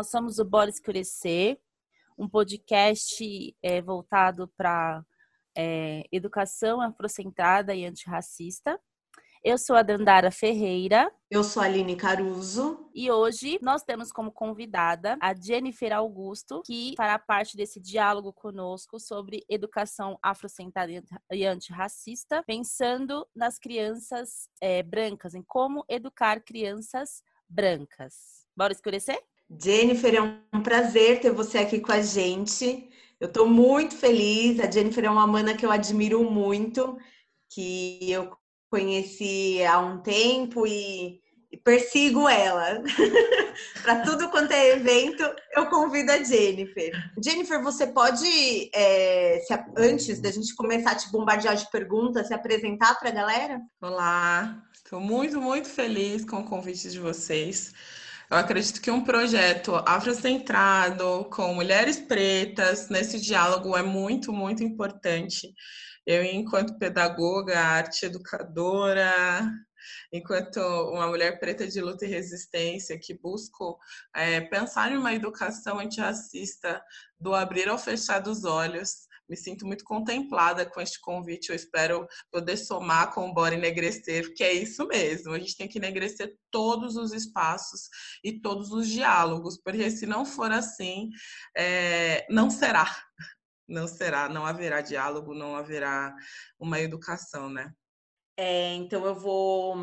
Nós somos o Bora Escurecer, um podcast é, voltado para é, educação afrocentrada e antirracista. Eu sou a Dandara Ferreira. Eu sou a Aline Caruso. E hoje nós temos como convidada a Jennifer Augusto, que fará parte desse diálogo conosco sobre educação afrocentrada e antirracista, pensando nas crianças é, brancas, em como educar crianças brancas. Bora escurecer? Jennifer, é um prazer ter você aqui com a gente. Eu estou muito feliz. A Jennifer é uma mana que eu admiro muito, que eu conheci há um tempo e, e persigo ela. Para tudo quanto é evento, eu convido a Jennifer. Jennifer, você pode, é, se, antes da gente começar a te bombardear de perguntas, se apresentar para a galera? Olá, estou muito, muito feliz com o convite de vocês. Eu acredito que um projeto afrocentrado, com mulheres pretas, nesse diálogo é muito, muito importante. Eu, enquanto pedagoga, arte educadora, enquanto uma mulher preta de luta e resistência que busco é, pensar em uma educação antirracista do abrir ao fechar dos olhos. Me sinto muito contemplada com este convite. Eu espero poder somar com o Bora Enegrecer, porque é isso mesmo. A gente tem que enegrecer todos os espaços e todos os diálogos, porque se não for assim, é, não será não será, não haverá diálogo, não haverá uma educação, né? É, então eu vou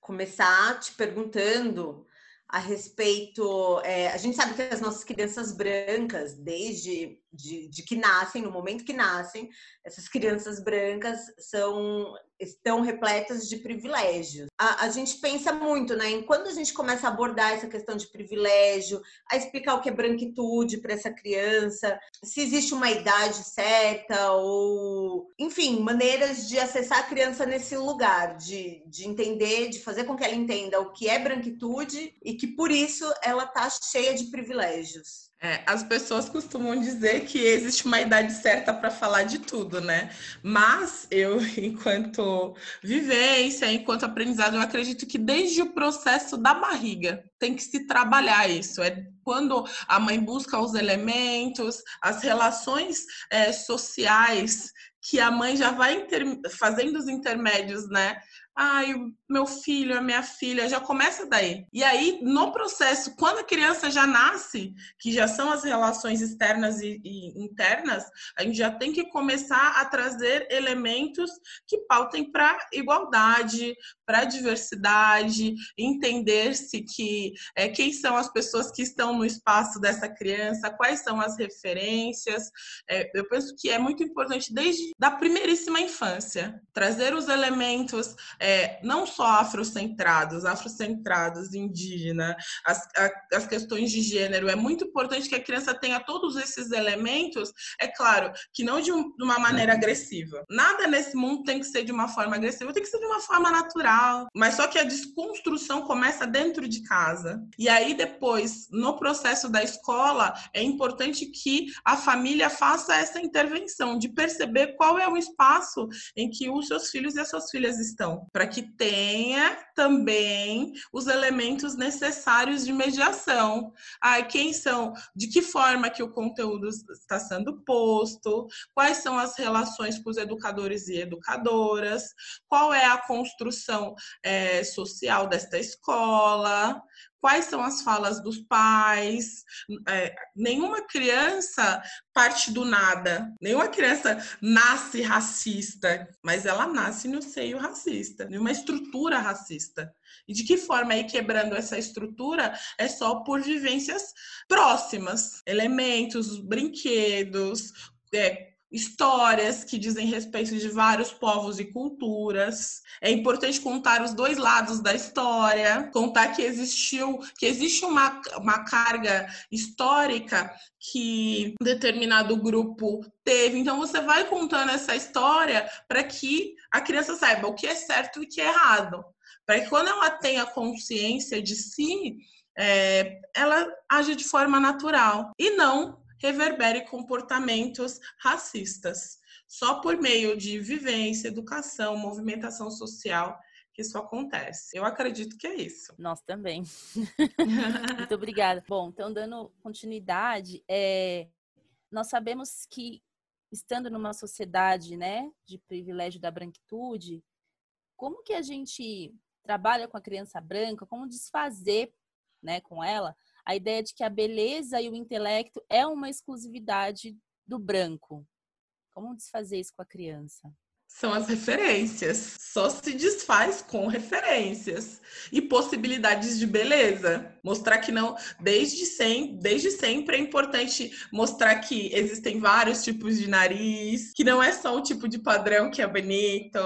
começar te perguntando a respeito. É, a gente sabe que as nossas crianças brancas, desde de, de, que nascem, no momento que nascem, essas crianças brancas são estão repletas de privilégios. A, a, gente pensa muito, né, quando a gente começa a abordar essa questão de privilégio, a explicar o que é branquitude para essa criança, se existe uma idade certa ou, enfim, maneiras de acessar a criança nesse lugar, de, de entender, de fazer com que ela entenda o que é branquitude e que por isso ela tá cheia de privilégios. É, as pessoas costumam dizer que existe uma idade certa para falar de tudo, né? Mas eu, enquanto vivência, enquanto aprendizado, eu acredito que desde o processo da barriga tem que se trabalhar isso. É quando a mãe busca os elementos, as relações é, sociais que a mãe já vai fazendo os intermédios, né? Ai, meu filho, a minha filha, já começa daí. E aí, no processo, quando a criança já nasce, que já são as relações externas e, e internas, a gente já tem que começar a trazer elementos que pautem para igualdade, para diversidade, entender-se que é, quem são as pessoas que estão no espaço dessa criança, quais são as referências. É, eu penso que é muito importante desde da primeiríssima infância trazer os elementos é, não só afrocentrados, afrocentrados, indígena, as, a, as questões de gênero. É muito importante que a criança tenha todos esses elementos, é claro, que não de, um, de uma maneira agressiva. Nada nesse mundo tem que ser de uma forma agressiva, tem que ser de uma forma natural. Mas só que a desconstrução começa dentro de casa. E aí depois, no processo da escola, é importante que a família faça essa intervenção de perceber qual é o espaço em que os seus filhos e as suas filhas estão para que tenha também os elementos necessários de mediação. Ah, quem são, de que forma que o conteúdo está sendo posto, quais são as relações com os educadores e educadoras, qual é a construção é, social desta escola, quais são as falas dos pais. É, nenhuma criança parte do nada, nenhuma criança nasce racista, mas ela nasce no seio racista, numa estrutura racista. E de que forma aí quebrando essa estrutura é só por vivências próximas, elementos, brinquedos, é, histórias que dizem respeito de vários povos e culturas. É importante contar os dois lados da história, contar que existiu, que existe uma, uma carga histórica que determinado grupo teve. Então você vai contando essa história para que a criança saiba o que é certo e o que é errado. Para que quando ela tenha consciência de si, é, ela age de forma natural e não reverbere comportamentos racistas. Só por meio de vivência, educação, movimentação social que isso acontece. Eu acredito que é isso. Nós também. Muito obrigada. Bom, então dando continuidade, é, nós sabemos que estando numa sociedade, né, de privilégio da branquitude, como que a gente trabalha com a criança branca, como desfazer, né, com ela a ideia de que a beleza e o intelecto é uma exclusividade do branco. Como desfazer isso com a criança? São as referências. Só se desfaz com referências e possibilidades de beleza. Mostrar que não, desde sempre, desde sempre é importante mostrar que existem vários tipos de nariz, que não é só o tipo de padrão que é bonito,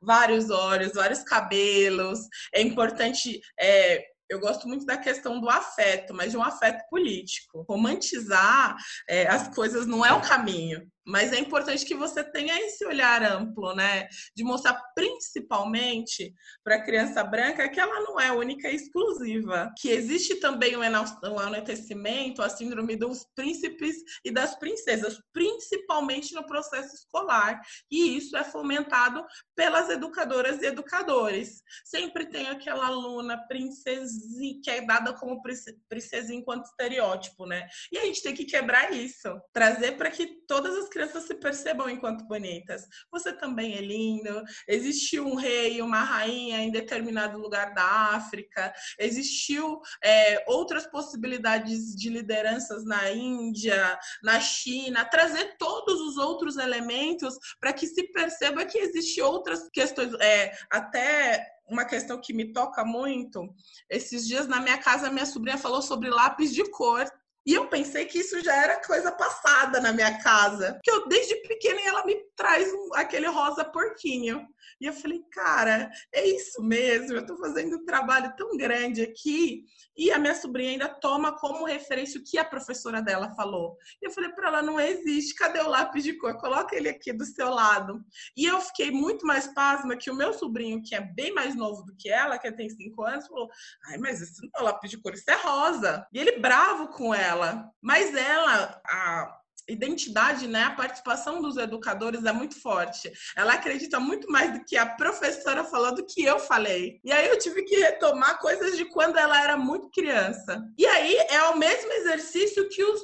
vários olhos, vários cabelos. É importante é, eu gosto muito da questão do afeto, mas de um afeto político. Romantizar é, as coisas não é o caminho. Mas é importante que você tenha esse olhar amplo, né? De mostrar principalmente para a criança branca que ela não é única e exclusiva. Que existe também o enaltecimento, a síndrome dos príncipes e das princesas, principalmente no processo escolar. E isso é fomentado pelas educadoras e educadores. Sempre tem aquela aluna princesinha, que é dada como princesinha enquanto estereótipo, né? E a gente tem que quebrar isso, trazer para que todas as crianças se percebam enquanto bonitas. Você também é lindo. Existiu um rei, uma rainha em determinado lugar da África. Existiu é, outras possibilidades de lideranças na Índia, na China. Trazer todos os outros elementos para que se perceba que existem outras questões, é, até uma questão que me toca muito. Esses dias na minha casa, minha sobrinha falou sobre lápis de cor. E eu pensei que isso já era coisa passada na minha casa. Porque eu, desde pequena, ela me traz um, aquele rosa porquinho. E eu falei, cara, é isso mesmo. Eu tô fazendo um trabalho tão grande aqui. E a minha sobrinha ainda toma como referência o que a professora dela falou. E eu falei para ela, não existe. Cadê o lápis de cor? Coloca ele aqui do seu lado. E eu fiquei muito mais pasma que o meu sobrinho, que é bem mais novo do que ela, que tem cinco anos, falou, ai, mas isso não é lápis de cor, isso é rosa. E ele bravo com ela ela, mas ela, a identidade, né, a participação dos educadores é muito forte. Ela acredita muito mais do que a professora falou do que eu falei. E aí eu tive que retomar coisas de quando ela era muito criança. E aí é o mesmo exercício que os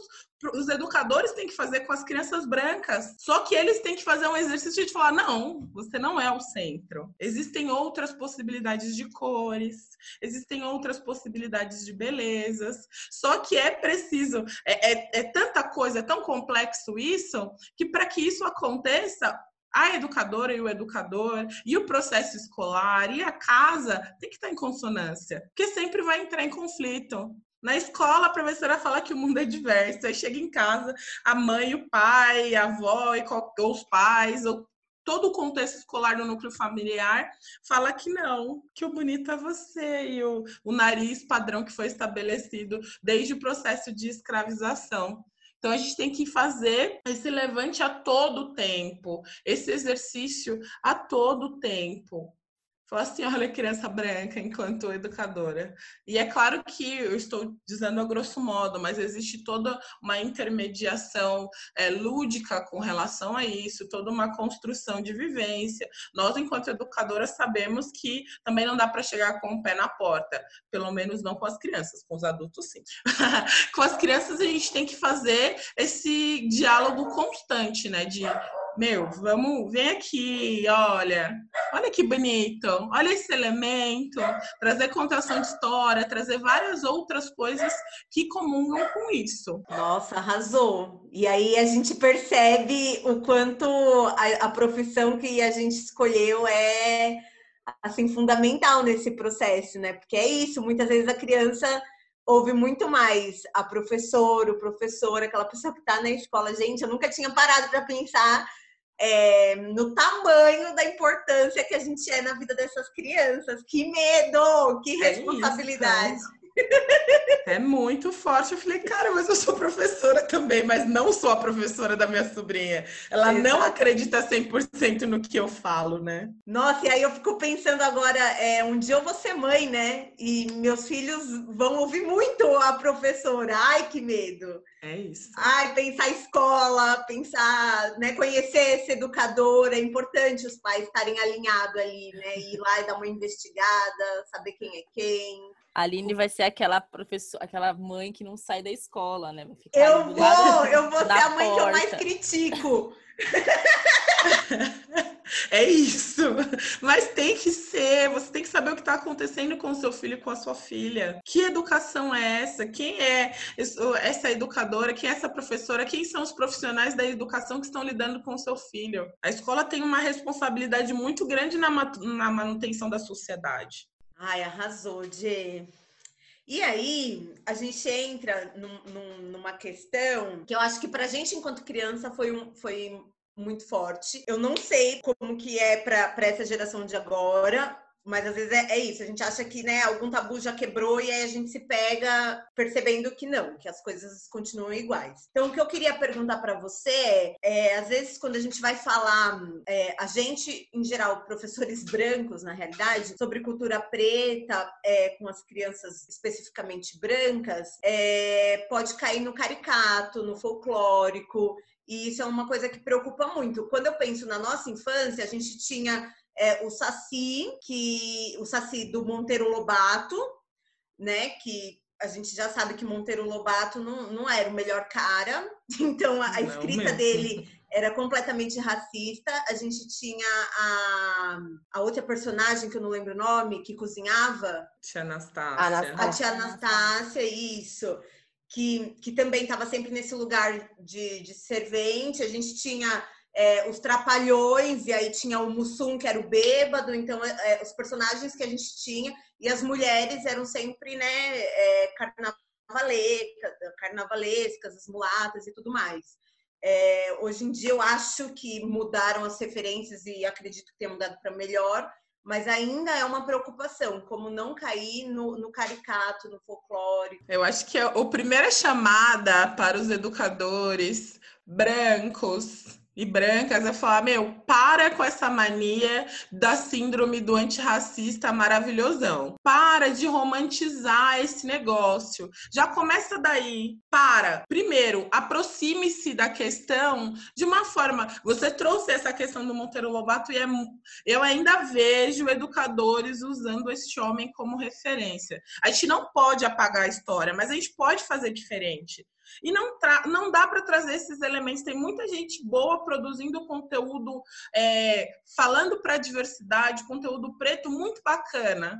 os educadores têm que fazer com as crianças brancas. Só que eles têm que fazer um exercício de falar: não, você não é o centro. Existem outras possibilidades de cores, existem outras possibilidades de belezas. Só que é preciso, é, é, é tanta coisa, é tão complexo isso, que para que isso aconteça, a educadora e o educador, e o processo escolar, e a casa tem que estar em consonância, porque sempre vai entrar em conflito. Na escola, a professora fala que o mundo é diverso. Aí chega em casa, a mãe, o pai, a avó, ou os pais, ou todo o contexto escolar no núcleo familiar fala que não, que o bonito é você e o, o nariz padrão que foi estabelecido desde o processo de escravização. Então a gente tem que fazer esse levante a todo tempo, esse exercício a todo tempo. Falar assim, olha, criança branca, enquanto educadora. E é claro que eu estou dizendo a grosso modo, mas existe toda uma intermediação é, lúdica com relação a isso, toda uma construção de vivência. Nós, enquanto educadoras, sabemos que também não dá para chegar com o pé na porta, pelo menos não com as crianças, com os adultos sim. com as crianças a gente tem que fazer esse diálogo constante, né? De meu, vamos, vem aqui, olha, olha que bonito, olha esse elemento, trazer contação de história, trazer várias outras coisas que comungam com isso. Nossa, arrasou. E aí a gente percebe o quanto a, a profissão que a gente escolheu é assim fundamental nesse processo, né? Porque é isso, muitas vezes a criança ouve muito mais a professora, o professor, aquela pessoa que está na escola. Gente, eu nunca tinha parado para pensar é, no tamanho da importância que a gente é na vida dessas crianças. Que medo, que é responsabilidade. É muito forte. Eu falei, cara, mas eu sou professora também, mas não sou a professora da minha sobrinha. Ela Exato. não acredita 100% no que eu falo, né? Nossa, e aí eu fico pensando agora, é, um dia eu vou ser mãe, né? E meus filhos vão ouvir muito a professora. Ai, que medo. É isso. Ai, pensar escola, pensar, né, conhecer esse educador, é importante os pais estarem alinhados ali, né? Ir lá e dar uma investigada, saber quem é quem. A Aline vai ser aquela professora, aquela mãe que não sai da escola, né? eu vou, eu vou ser a mãe porta. que eu mais critico. É isso. Mas tem que ser, você tem que saber o que está acontecendo com o seu filho e com a sua filha. Que educação é essa? Quem é essa educadora? Quem é essa professora? Quem são os profissionais da educação que estão lidando com o seu filho? A escola tem uma responsabilidade muito grande na, na manutenção da sociedade. Ai, arrasou, Dê. E aí, a gente entra num, num, numa questão que eu acho que pra gente, enquanto criança, foi, um, foi muito forte. Eu não sei como que é para essa geração de agora, mas às vezes é, é, isso, a gente acha que né, algum tabu já quebrou e aí a gente se pega percebendo que não, que as coisas continuam iguais. Então, o que eu queria perguntar para você é, é, às vezes, quando a gente vai falar, é, a gente, em geral, professores brancos, na realidade, sobre cultura preta, é, com as crianças especificamente brancas, é, pode cair no caricato, no folclórico, e isso é uma coisa que preocupa muito. Quando eu penso na nossa infância, a gente tinha é, o Saci, que o Saci do Monteiro Lobato, né? Que a gente já sabe que Monteiro Lobato não, não era o melhor cara, então a, a escrita dele era completamente racista. A gente tinha a, a outra personagem, que eu não lembro o nome, que cozinhava. Tia Anastácia. A tia Anastácia, isso que, que também estava sempre nesse lugar de, de servente. A gente tinha é, os trapalhões, e aí tinha o Mussum, que era o bêbado, então é, é, os personagens que a gente tinha, e as mulheres eram sempre né, é, carnavalescas, as mulatas e tudo mais. É, hoje em dia eu acho que mudaram as referências e acredito que tenha mudado para melhor, mas ainda é uma preocupação, como não cair no, no caricato, no folclore. Eu acho que a, a primeira chamada para os educadores brancos e brancas é falar, meu, para com essa mania da síndrome do antirracista maravilhosão. Para de romantizar esse negócio. Já começa daí. Para. Primeiro, aproxime-se da questão de uma forma. Você trouxe essa questão do Monteiro Lobato e é, eu ainda vejo educadores usando este homem como referência. A gente não pode apagar a história, mas a gente pode fazer diferente. E não, não dá para trazer esses elementos. Tem muita gente boa produzindo conteúdo, é, falando para a diversidade, conteúdo preto muito bacana.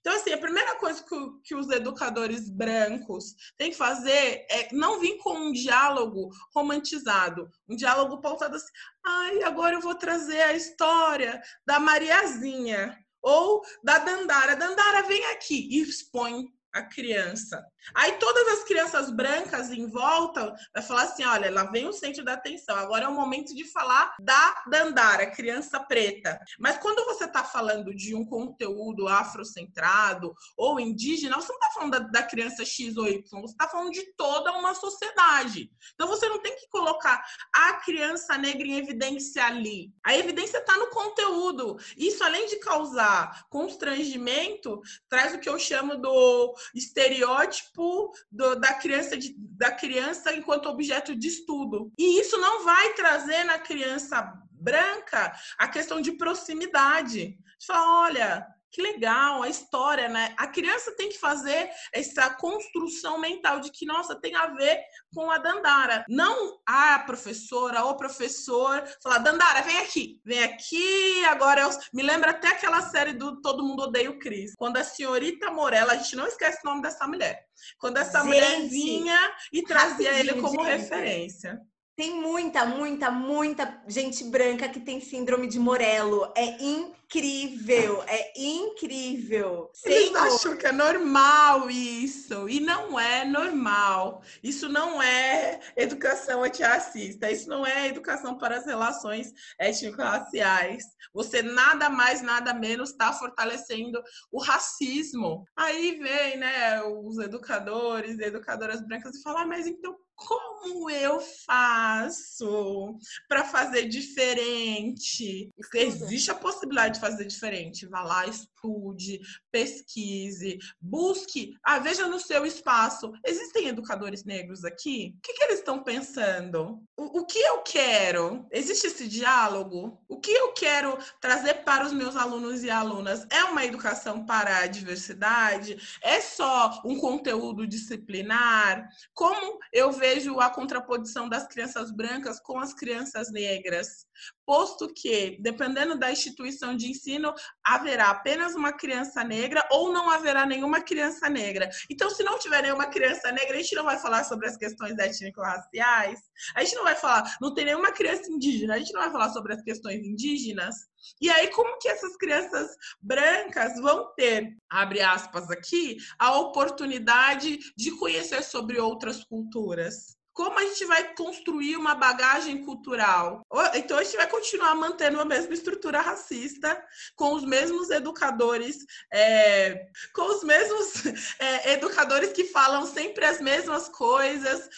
Então, assim, a primeira coisa que, que, os educadores brancos têm que fazer é não vir com um diálogo romantizado, um diálogo pautado assim, ai, agora eu vou trazer a história da Mariazinha ou da Dandara. Dandara, vem aqui e expõe a criança. Aí todas as crianças brancas em volta vai falar assim: olha, lá vem o centro da atenção. Agora é o momento de falar da Dandara, criança preta. Mas quando você está falando de um conteúdo afrocentrado ou indígena, você não está falando da, da, criança X ou Y, você está falando de toda uma sociedade. Então você não tem que colocar a criança negra em evidência ali. A evidência está no conteúdo. Isso, além de causar constrangimento, traz o que eu chamo do estereótipo do, da, criança de, da criança enquanto objeto de estudo. E isso não vai trazer na criança branca a questão de proximidade. Fala, olha, que legal, a história, né? A criança tem que fazer essa construção mental de que, nossa, tem a ver com a Dandara. Não a professora ou professor falar, Dandara, vem aqui, vem aqui, agora eu... Me lembra até aquela série do Todo Mundo Odeia o Cris. Quando a senhorita Morella, a gente não esquece o nome dessa mulher. Quando essa gente, mulher vinha e trazia ele como gente. referência. Tem muita, muita, muita gente branca que tem síndrome de Morello. É incrível, é incrível. Eles acham que é normal isso, e não é normal. Isso não é educação antirracista, isso não é educação para as relações étnico-raciais. Você nada mais, nada menos está fortalecendo o racismo. Aí vem, né, os educadores educadoras brancas e falam, ah, mas então como eu faço para fazer diferente? Existe a possibilidade de fazer diferente. Vá lá, estude, pesquise, busque. Ah, veja no seu espaço. Existem educadores negros aqui? O que, que eles estão pensando? O, o que eu quero? Existe esse diálogo? O que eu quero trazer para os meus alunos e alunas? É uma educação para a diversidade? É só um conteúdo disciplinar? Como eu vejo vejo a contraposição das crianças brancas com as crianças negras, posto que, dependendo da instituição de ensino, haverá apenas uma criança negra ou não haverá nenhuma criança negra. Então, se não tiver nenhuma criança negra, a gente não vai falar sobre as questões étnico-raciais, a gente não vai falar, não tem nenhuma criança indígena, a gente não vai falar sobre as questões indígenas. E aí, como que essas crianças brancas vão ter, abre aspas aqui, a oportunidade de conhecer sobre outras culturas? Como a gente vai construir uma bagagem cultural? Então, a gente vai continuar mantendo a mesma estrutura racista, com os mesmos educadores, é, com os mesmos é, educadores que falam sempre as mesmas coisas,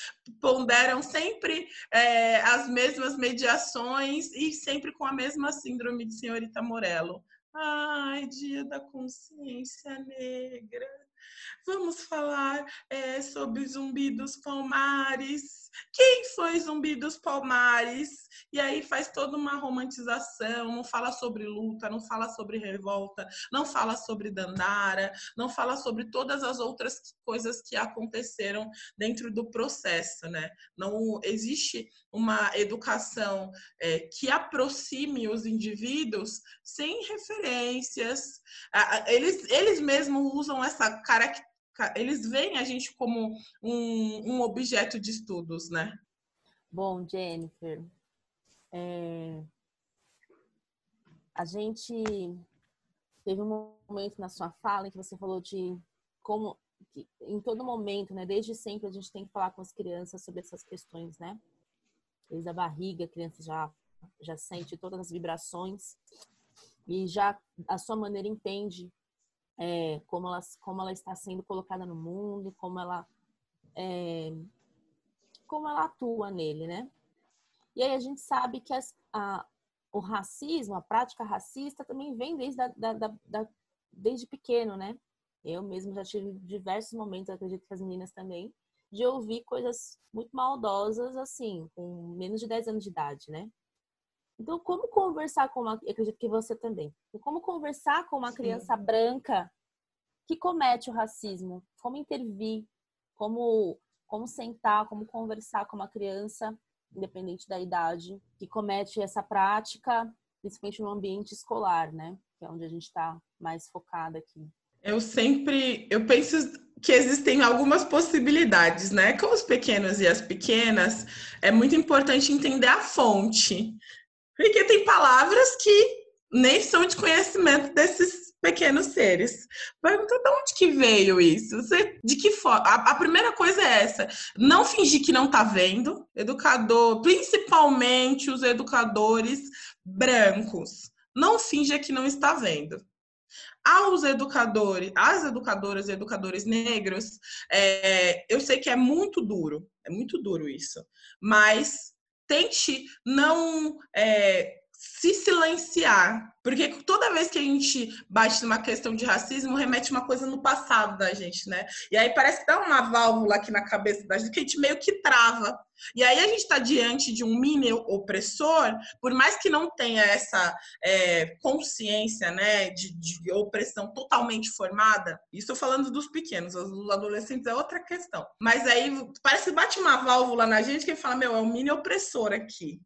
ponderam sempre é, as mesmas mediações e sempre com a mesma síndrome de senhorita Morello. Ai, dia da consciência negra. Vamos falar é, sobre Zumbi dos Palmares. Quem foi Zumbi dos Palmares? E aí faz toda uma romantização, não fala sobre luta, não fala sobre revolta, não fala sobre Dandara, não fala sobre todas as outras coisas que aconteceram dentro do processo, né? Não existe uma educação é, que aproxime os indivíduos sem referências. Eles, eles mesmos usam essa característica eles veem a gente como um, um objeto de estudos, né? Bom, Jennifer, é... a gente teve um momento na sua fala em que você falou de como em todo momento, né, desde sempre a gente tem que falar com as crianças sobre essas questões, né? Desde a barriga, a criança já já sente todas as vibrações e já a sua maneira entende é, como, ela, como ela está sendo colocada no mundo, como ela, é, como ela atua nele, né? E aí a gente sabe que as, a, o racismo, a prática racista também vem desde, da, da, da, desde pequeno, né? Eu mesmo já tive diversos momentos, acredito que as meninas também, de ouvir coisas muito maldosas, assim, com menos de 10 anos de idade, né? Então, como conversar com uma. Eu acredito que você também. Como conversar com uma Sim. criança branca que comete o racismo? Como intervir? Como, como sentar? Como conversar com uma criança, independente da idade, que comete essa prática, principalmente no ambiente escolar, né? Que é onde a gente está mais focada aqui. Eu sempre. Eu penso que existem algumas possibilidades, né? Com os pequenos e as pequenas, é muito importante entender a fonte. Porque tem palavras que nem são de conhecimento desses pequenos seres. Pergunta de onde que veio isso? Você, de que forma? A, primeira coisa é essa: não fingir que não tá vendo. Educador, principalmente os educadores brancos, não finja que não está vendo. Aos educadores, às educadoras e educadores negros, é, eu sei que é muito duro, é muito duro isso, mas tente não é, se silenciar. Porque toda vez que a gente bate numa questão de racismo, remete uma coisa no passado da gente, né? E aí parece que dá uma válvula aqui na cabeça da gente que a gente meio que trava. E aí a gente está diante de um mini opressor, por mais que não tenha essa é, consciência né, de, de, opressão totalmente formada, isso falando dos pequenos, os adolescentes é outra questão. Mas aí parece que bate uma válvula na gente que fala, meu, é um mini opressor aqui.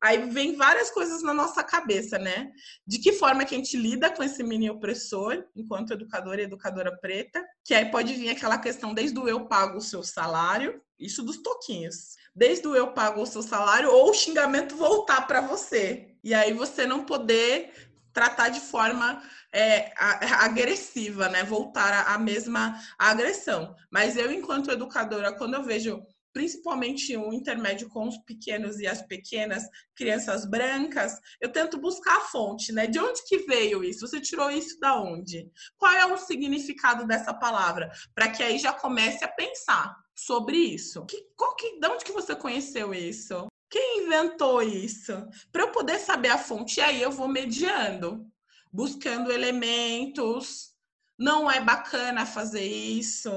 Aí vem várias coisas na nossa cabeça, né? De que forma que a gente lida com esse mini opressor, enquanto educadora e educadora preta, que aí pode vir aquela questão desde o eu pago o seu salário, isso dos toquinhos. Desde o eu pago o seu salário ou o xingamento voltar para você. E aí você não poder tratar de forma é, agressiva, né? Voltar à mesma agressão. Mas eu, enquanto educadora, quando eu vejo principalmente um intermédio com os pequenos e as pequenas crianças brancas, eu tento buscar a fonte, né? De onde que veio isso? Você tirou isso da onde? Qual é o significado dessa palavra? Para que aí já comece a pensar sobre isso. Que, qual que, de onde que você conheceu isso? Quem inventou isso? Para eu poder saber a fonte, aí eu vou mediando buscando elementos. Não é bacana fazer isso.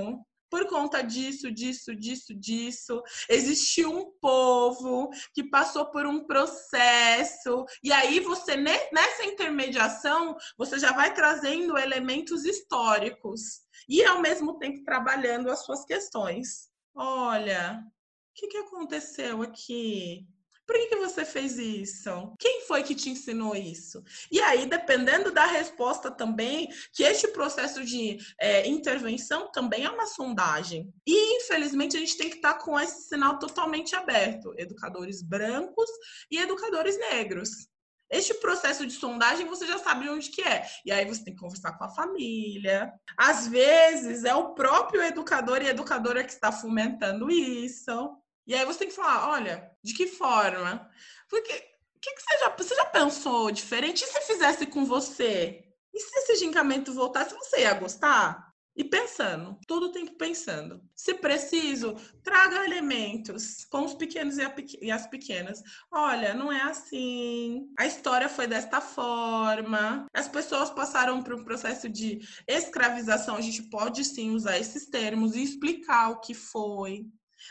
Por conta disso, disso, disso, disso, existiu um povo que passou por um processo, e aí você, nessa intermediação, você já vai trazendo elementos históricos e, ao mesmo tempo, trabalhando as suas questões. Olha, o que, que aconteceu aqui? Por que, que você fez isso? Quem foi que te ensinou isso? E aí, dependendo da resposta também, que este processo de é, intervenção também é uma sondagem. E, infelizmente, a gente tem que estar com esse sinal totalmente aberto. Educadores brancos e educadores negros. Este processo de sondagem você já sabe onde que é. E aí você tem que conversar com a família. Às vezes é o próprio educador e educadora que está fomentando isso. E aí você tem que falar, olha, de que forma? Porque que, que você, já, você já pensou diferente? E se fizesse com você? E se esse gincamento voltasse, você ia gostar? E pensando, todo o tempo pensando. Se preciso, traga elementos com os pequenos e, as pequenas. Olha, não é assim. A história foi desta forma. As pessoas passaram por um processo de escravização. A gente pode sim usar esses termos e explicar o que foi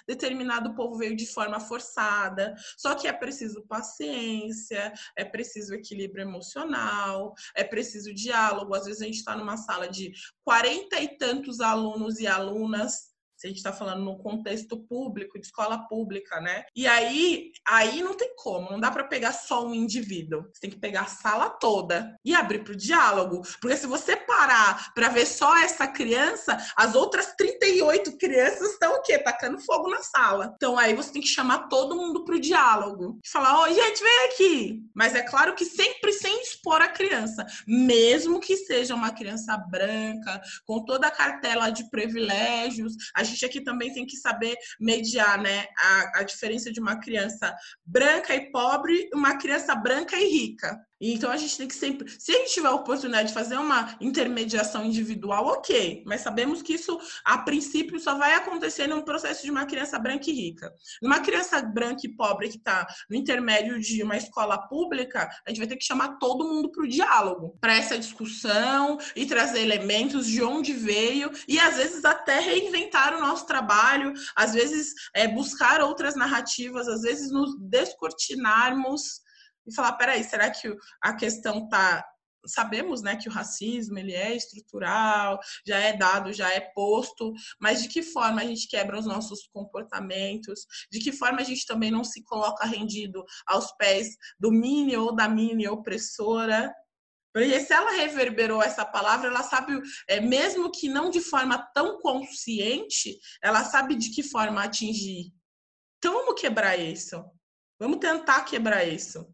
determinado povo veio de forma forçada. Só que é preciso paciência, é preciso equilíbrio emocional, é preciso diálogo. Às vezes a gente está numa sala de quarenta e tantos alunos e alunas se a gente está falando no contexto público, de escola pública, né? E aí, aí não tem como, não dá para pegar só um indivíduo. Você tem que pegar a sala toda e abrir para o diálogo. Porque se você parar para ver só essa criança, as outras 38 crianças estão o quê? Tacando fogo na sala. Então aí você tem que chamar todo mundo para o diálogo. Falar, ó, oh, gente, vem aqui. Mas é claro que sempre sem expor a criança. Mesmo que seja uma criança branca, com toda a cartela de privilégios, a gente aqui também tem que saber mediar, né? A, a diferença de uma criança branca e pobre, uma criança branca e rica. Então a gente tem que sempre, se a gente tiver a oportunidade de fazer uma intermediação individual, ok, mas sabemos que isso a princípio só vai acontecer num processo de uma criança branca e rica. Uma criança branca e pobre que está no intermédio de uma escola pública, a gente vai ter que chamar todo mundo para o diálogo, para essa discussão e trazer elementos de onde veio e às vezes até reinventar o nosso trabalho, às vezes é, buscar outras narrativas, às vezes nos descortinarmos e falar, peraí, será que a questão tá sabemos né, que o racismo ele é estrutural, já é dado, já é posto, mas de que forma a gente quebra os nossos comportamentos, de que forma a gente também não se coloca rendido aos pés do mini ou da mini opressora. Porque se ela reverberou essa palavra, ela sabe, é, mesmo que não de forma tão consciente, ela sabe de que forma atingir. Então vamos quebrar isso. Vamos tentar quebrar isso.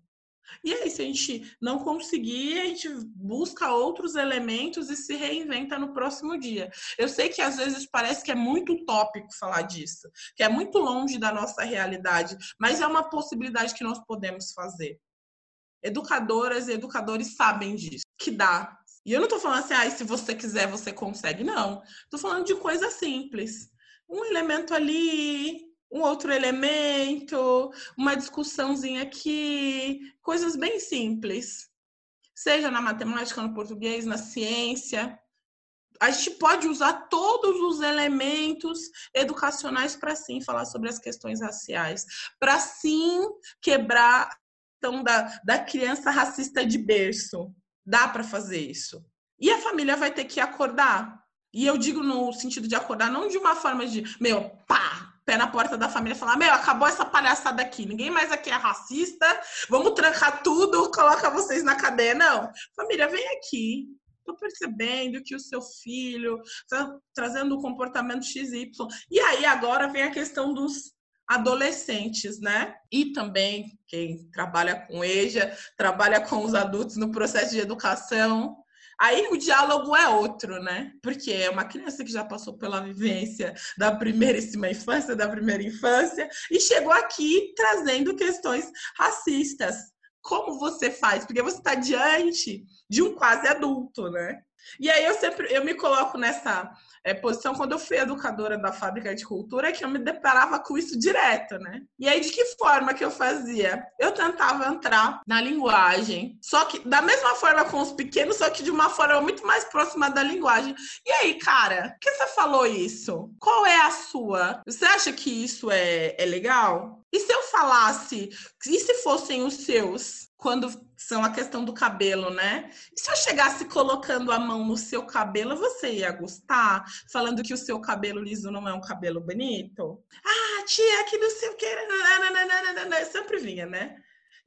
E aí, se a gente não conseguir, a gente busca outros elementos e se reinventa no próximo dia. Eu sei que às vezes parece que é muito utópico falar disso, que é muito longe da nossa realidade, mas é uma possibilidade que nós podemos fazer. Educadoras e educadores sabem disso, que dá. E eu não estou falando assim, ah, se você quiser, você consegue. Não. Estou falando de coisa simples. Um elemento ali, um outro elemento, uma discussãozinha aqui, coisas bem simples. Seja na matemática, no português, na ciência. A gente pode usar todos os elementos educacionais para sim falar sobre as questões raciais, para sim quebrar então, da, da criança racista de berço. Dá para fazer isso. E a família vai ter que acordar. E eu digo no sentido de acordar, não de uma forma de, meu, pá, pé na porta da família e falar: Meu, acabou essa palhaçada aqui, ninguém mais aqui é racista, vamos trancar tudo, coloca vocês na cadeia. Não, família, vem aqui. Estou percebendo que o seu filho está trazendo um comportamento XY. E aí agora vem a questão dos adolescentes, né? E também quem trabalha com EJA, trabalha com os adultos no processo de educação. Aí o diálogo é outro, né? Porque é uma criança que já passou pela vivência da primeiríssima infância, da primeira infância, e chegou aqui trazendo questões racistas. Como você faz? Porque você está diante de um quase adulto, né? E aí eu sempre eu me coloco nessa é, posição quando eu fui educadora da fábrica de cultura que eu me deparava com isso direto, né? E aí de que forma que eu fazia? Eu tentava entrar na linguagem, só que da mesma forma com os pequenos, só que de uma forma muito mais próxima da linguagem. E aí, cara, por que você falou isso? Qual é a sua? Você acha que isso é, é legal? E se eu falasse, e se fossem os seus? Quando são a questão do cabelo, né? E se eu chegasse colocando a mão no seu cabelo, você ia gostar? Falando que o seu cabelo liso não é um cabelo bonito? Ah, tia, que não sei o que. Sempre vinha, né?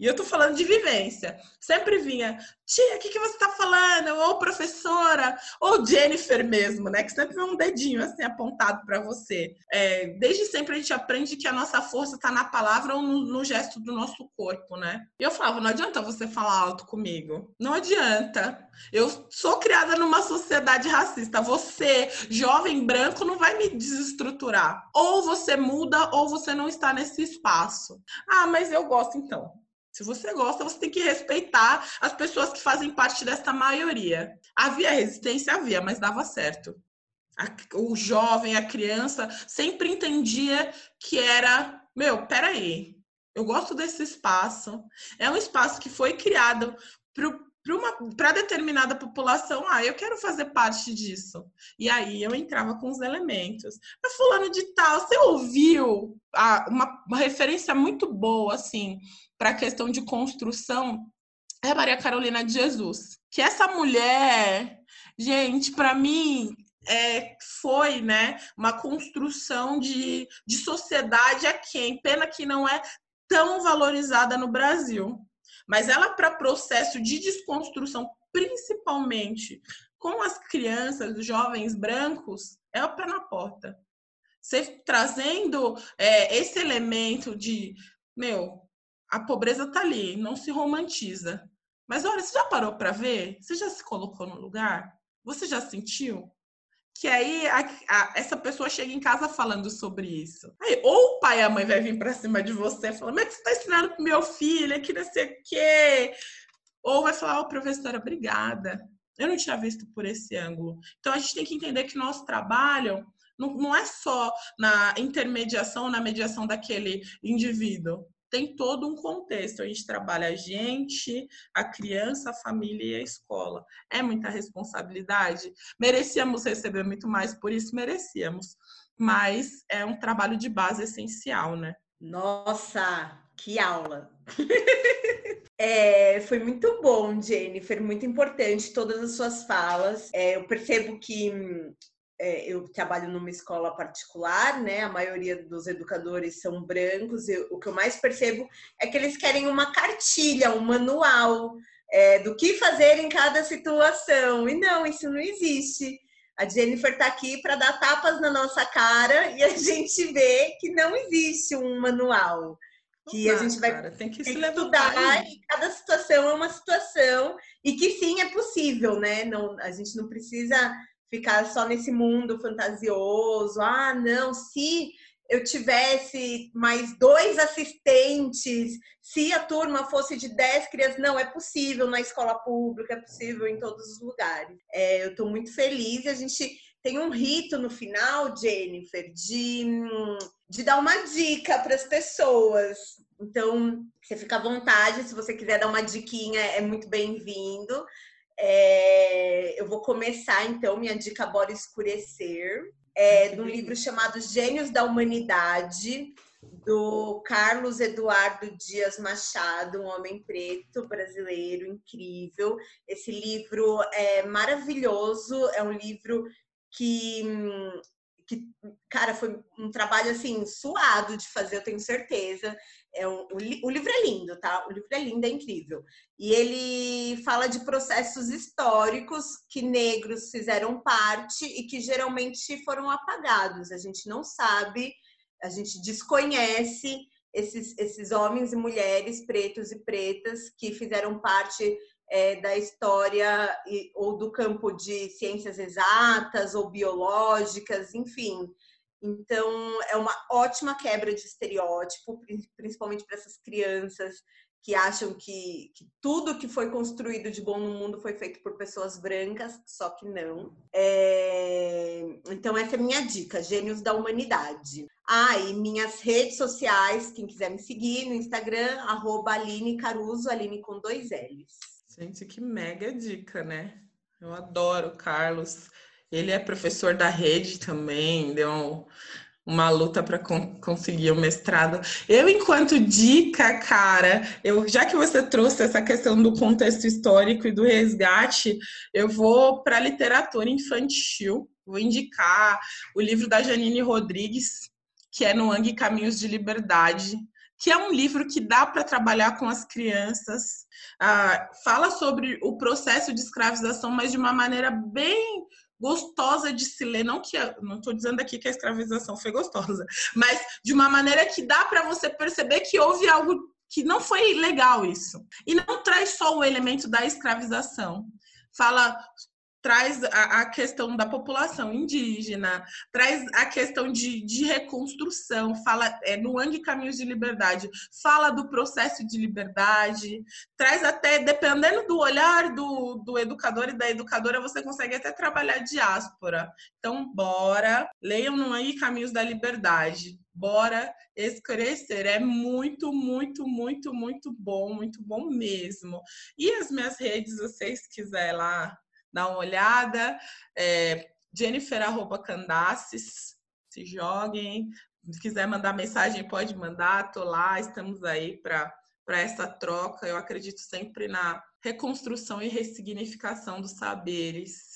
E eu tô falando de vivência. Sempre vinha, tia, o que, que você tá falando? Ou professora, ou Jennifer mesmo, né? Que sempre vem um dedinho assim apontado para você. É, desde sempre a gente aprende que a nossa força tá na palavra ou no, no, gesto do nosso corpo, né? E eu falava, não adianta você falar alto comigo. Não adianta. Eu sou criada numa sociedade racista. Você, jovem branco, não vai me desestruturar. Ou você muda, ou você não está nesse espaço. Ah, mas eu gosto então. Se você gosta, você tem que respeitar as pessoas que fazem parte dessa maioria. Havia resistência? Havia, mas dava certo. o jovem, a criança, sempre entendia que era: meu, peraí, eu gosto desse espaço. É um espaço que foi criado para determinada população, ah, eu quero fazer parte disso. E aí eu entrava com os elementos. Mas fulano de tal, você ouviu uma, uma referência muito boa, assim, para a questão de construção é Maria Carolina de Jesus. Que essa mulher, gente, para mim é, foi né, uma construção de, de sociedade a quem? Pena que não é tão valorizada no Brasil. Mas ela, para processo de desconstrução, principalmente com as crianças, os jovens brancos, é o pé na porta. Você trazendo é, esse elemento de, meu, a pobreza tá ali, não se romantiza. Mas olha, você já parou para ver? Você já se colocou no lugar? Você já sentiu? Que aí a, a, essa pessoa chega em casa falando sobre isso. Aí, ou o pai e a mãe vai vir para cima de você falando, mas que você tá ensinando pro meu filho, é que não sei o quê. Ou vai falar, ô oh, professora, obrigada. Eu não tinha visto por esse ângulo. Então a gente tem que entender que nosso trabalho não, não é só na intermediação, na mediação daquele indivíduo tem todo um contexto. A gente trabalha a gente, a criança, a família e a escola. É muita responsabilidade. Merecíamos receber muito mais, por isso merecíamos. Mas é um trabalho de base essencial, né? Nossa, que aula! É, foi muito bom, Jennifer, muito importante todas as suas falas. É, eu percebo que é, eu trabalho numa escola particular, né? A maioria dos educadores são brancos. E o que eu mais percebo é que eles querem uma cartilha, um manual é, do que fazer em cada situação. E não, isso não existe. A Jennifer está aqui para dar tapas na nossa cara e a gente vê que não existe um manual. Que a gente vai cara, tem que, tem estudar e cada situação é uma situação e que sim é possível, né? Não, a gente não precisa ficar só nesse mundo fantasioso. Ah, não, se eu tivesse mais dois assistentes, se a turma fosse de 10 crianças, não, é possível na escola pública, é possível em todos os lugares. É, eu estou muito feliz. A gente tem um rito no final, Jennifer, de, de dar uma dica para as pessoas. Então, você fica à vontade, se você quiser dar uma diquinha, é muito bem-vindo. É, eu vou começar então minha dica Bora Escurecer, é, de um livro chamado Gênios da Humanidade, do Carlos Eduardo Dias Machado, um homem preto brasileiro incrível. Esse livro é maravilhoso, é um livro que que, cara, foi um trabalho assim suado de fazer, eu tenho certeza. É um, o, o, livro é lindo, tá? O livro é lindo, é incrível. E ele fala de processos históricos que negros fizeram parte e que geralmente foram apagados. A gente não sabe a gente desconhece esses, esses homens e mulheres pretos e pretas que fizeram parte é, da história e, ou do campo de ciências exatas ou biológicas, enfim. Então, é uma ótima quebra de estereótipo, principalmente para essas crianças que acham que, que, tudo que foi construído de bom no mundo foi feito por pessoas brancas, só que não. É... Então, essa é minha dica, Gênios da Humanidade. Ah, e minhas redes sociais, quem quiser me seguir no Instagram, arroba Aline Caruso, Aline com dois L's. Gente, que mega dica, né? Eu adoro o Carlos. Ele é professor da rede também, deu uma luta para con conseguir o mestrado. Eu, enquanto dica, cara, eu já que você trouxe essa questão do contexto histórico e do resgate, eu vou para a literatura infantil. Vou indicar o livro da Janine Rodrigues, que é No Ang Caminhos de Liberdade, que é um livro que dá para trabalhar com as crianças. Ah, fala sobre o processo de escravização, mas de uma maneira bem gostosa de se ler, não que não estou dizendo aqui que a escravização foi gostosa, mas de uma maneira que dá para você perceber que houve algo que não foi legal isso. E não traz só o elemento da escravização. Fala traz a, a, questão da população indígena, traz a questão de, de reconstrução, fala é, no Ang Caminhos de Liberdade, fala do processo de liberdade, traz até, dependendo do olhar do, do educador e da educadora, você consegue até trabalhar diáspora. Então, bora, leiam no Ang Caminhos da Liberdade. Bora esclarecer. É muito, muito, muito, muito bom, muito bom mesmo. E as minhas redes, vocês quiserem lá dá uma olhada. É, Jennifer arroba Candaces, se joguem. Se quiser mandar mensagem, pode mandar, tô lá, estamos aí para essa troca. Eu acredito sempre na reconstrução e ressignificação dos saberes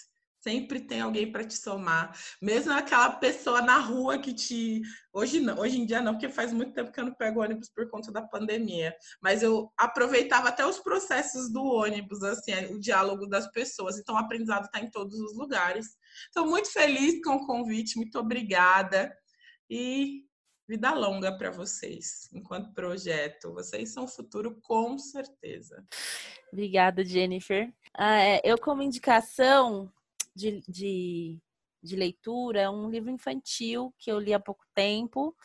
Sempre tem alguém para te somar. Mesmo aquela pessoa na rua que te. Hoje não, hoje em dia não, porque faz muito tempo que eu não pego ônibus por conta da pandemia. Mas eu aproveitava até os processos do ônibus, assim, o diálogo das pessoas. Então, o aprendizado está em todos os lugares. Estou muito feliz com o convite, muito obrigada. E vida longa para vocês, enquanto projeto. Vocês são o futuro, com certeza. Obrigada, Jennifer. Ah, é, eu, como indicação, de, de, de leitura é um livro infantil que eu li há pouco tempo,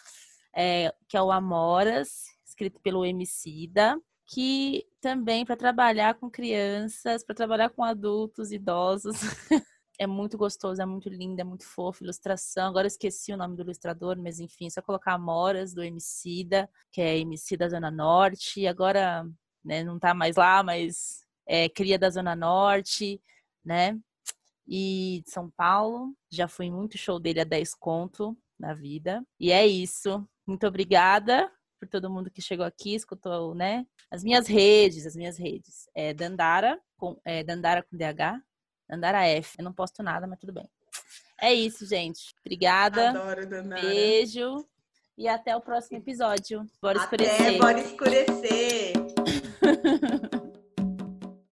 é, que é o Amoras, escrito pelo Emicida, que também para trabalhar com crianças, para trabalhar com adultos, idosos. é muito gostoso, é muito lindo, é muito fofo, ilustração. Agora eu esqueci o nome do ilustrador, mas enfim, só colocar Amoras do Emicida, que é Emicida Zona Norte. Agora, né, não tá mais lá, mas é cria da Zona Norte, né? E de São Paulo. Já fui muito show dele a 10 conto na vida. E é isso. Muito obrigada por todo mundo que chegou aqui, escutou, né? As minhas redes, as minhas redes. É Dandara, com, é Dandara com DH, Dandara F. Eu não posto nada, mas tudo bem. É isso, gente. Obrigada. Adoro, Dandara. Beijo. E até o próximo episódio. Bora até, escurecer. Bora escurecer.